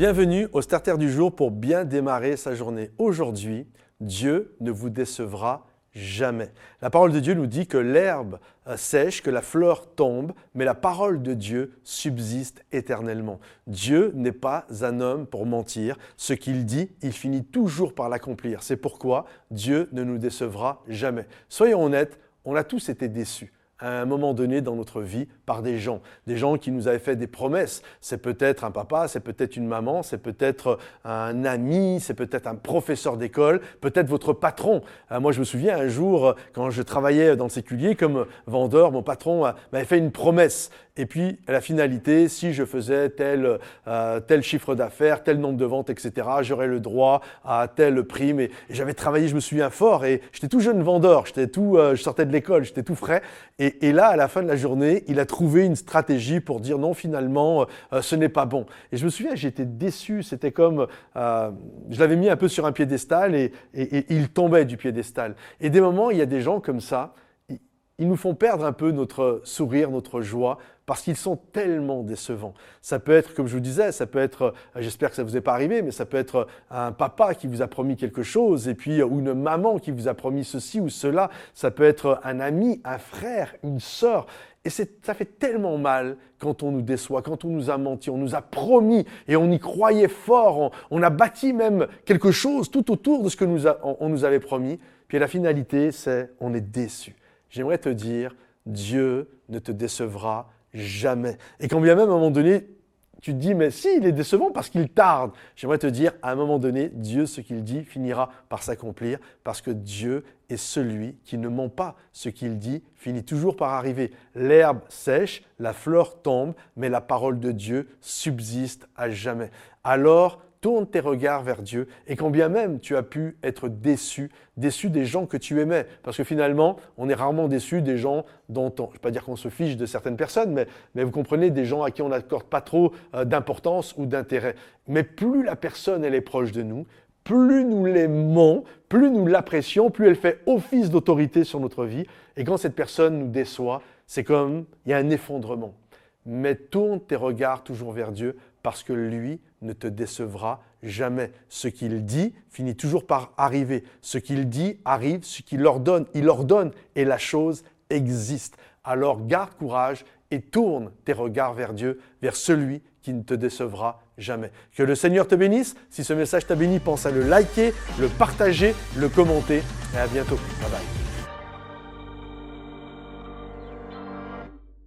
Bienvenue au Starter du jour pour bien démarrer sa journée. Aujourd'hui, Dieu ne vous décevra jamais. La parole de Dieu nous dit que l'herbe euh, sèche, que la fleur tombe, mais la parole de Dieu subsiste éternellement. Dieu n'est pas un homme pour mentir. Ce qu'il dit, il finit toujours par l'accomplir. C'est pourquoi Dieu ne nous décevra jamais. Soyons honnêtes, on a tous été déçus à un moment donné dans notre vie par des gens, des gens qui nous avaient fait des promesses. C'est peut-être un papa, c'est peut-être une maman, c'est peut-être un ami, c'est peut-être un professeur d'école, peut-être votre patron. Euh, moi, je me souviens un jour, quand je travaillais dans le séculier comme vendeur, mon patron euh, m'avait fait une promesse. Et puis, la finalité, si je faisais tel, euh, tel chiffre d'affaires, tel nombre de ventes, etc., j'aurais le droit à telle prime. Et, j'avais travaillé, je me souviens fort, et j'étais tout jeune vendeur, j'étais tout, je sortais de l'école, j'étais tout frais. Et, là, à la fin de la journée, il a trouvé une stratégie pour dire non, finalement, euh, ce n'est pas bon. Et je me souviens, j'étais déçu. C'était comme, euh, je l'avais mis un peu sur un piédestal et, il tombait du piédestal. Et des moments, il y a des gens comme ça, ils nous font perdre un peu notre sourire, notre joie, parce qu'ils sont tellement décevants. Ça peut être, comme je vous disais, ça peut être, euh, j'espère que ça ne vous est pas arrivé, mais ça peut être un papa qui vous a promis quelque chose, et puis, ou une maman qui vous a promis ceci ou cela. Ça peut être un ami, un frère, une sœur. Et ça fait tellement mal quand on nous déçoit, quand on nous a menti, on nous a promis et on y croyait fort, on, a bâti même quelque chose tout autour de ce que nous on nous avait promis. Puis la finalité, c'est on est déçu. J'aimerais te dire, Dieu ne te décevra jamais. Et quand bien même à un moment donné, tu te dis, mais si, il est décevant parce qu'il tarde. J'aimerais te dire, à un moment donné, Dieu, ce qu'il dit, finira par s'accomplir parce que Dieu est celui qui ne ment pas. Ce qu'il dit finit toujours par arriver. L'herbe sèche, la fleur tombe, mais la parole de Dieu subsiste à jamais. Alors, tourne tes regards vers Dieu et quand bien même tu as pu être déçu, déçu des gens que tu aimais, parce que finalement, on est rarement déçu des gens dont on, je ne vais pas dire qu'on se fiche de certaines personnes, mais, vous comprenez, des gens à qui on n'accorde pas trop euh, d'importance ou d'intérêt. Mais plus la personne, est proche de nous, plus nous l'aimons, plus nous l'apprécions, plus elle fait office d'autorité sur notre vie. Et quand cette personne nous déçoit, c'est comme il y a un effondrement. Mais tourne tes regards toujours vers Dieu parce que lui ne te décevra jamais. Ce qu'il dit finit toujours par arriver. Ce qu'il dit arrive, ce qu'il ordonne, il ordonne et la chose existe. Alors garde courage et tourne tes regards vers Dieu, vers celui qui ne te décevra jamais. Que le Seigneur te bénisse. Si ce message t'a béni, pense à le liker, le partager, le commenter. Et à bientôt. Bye bye.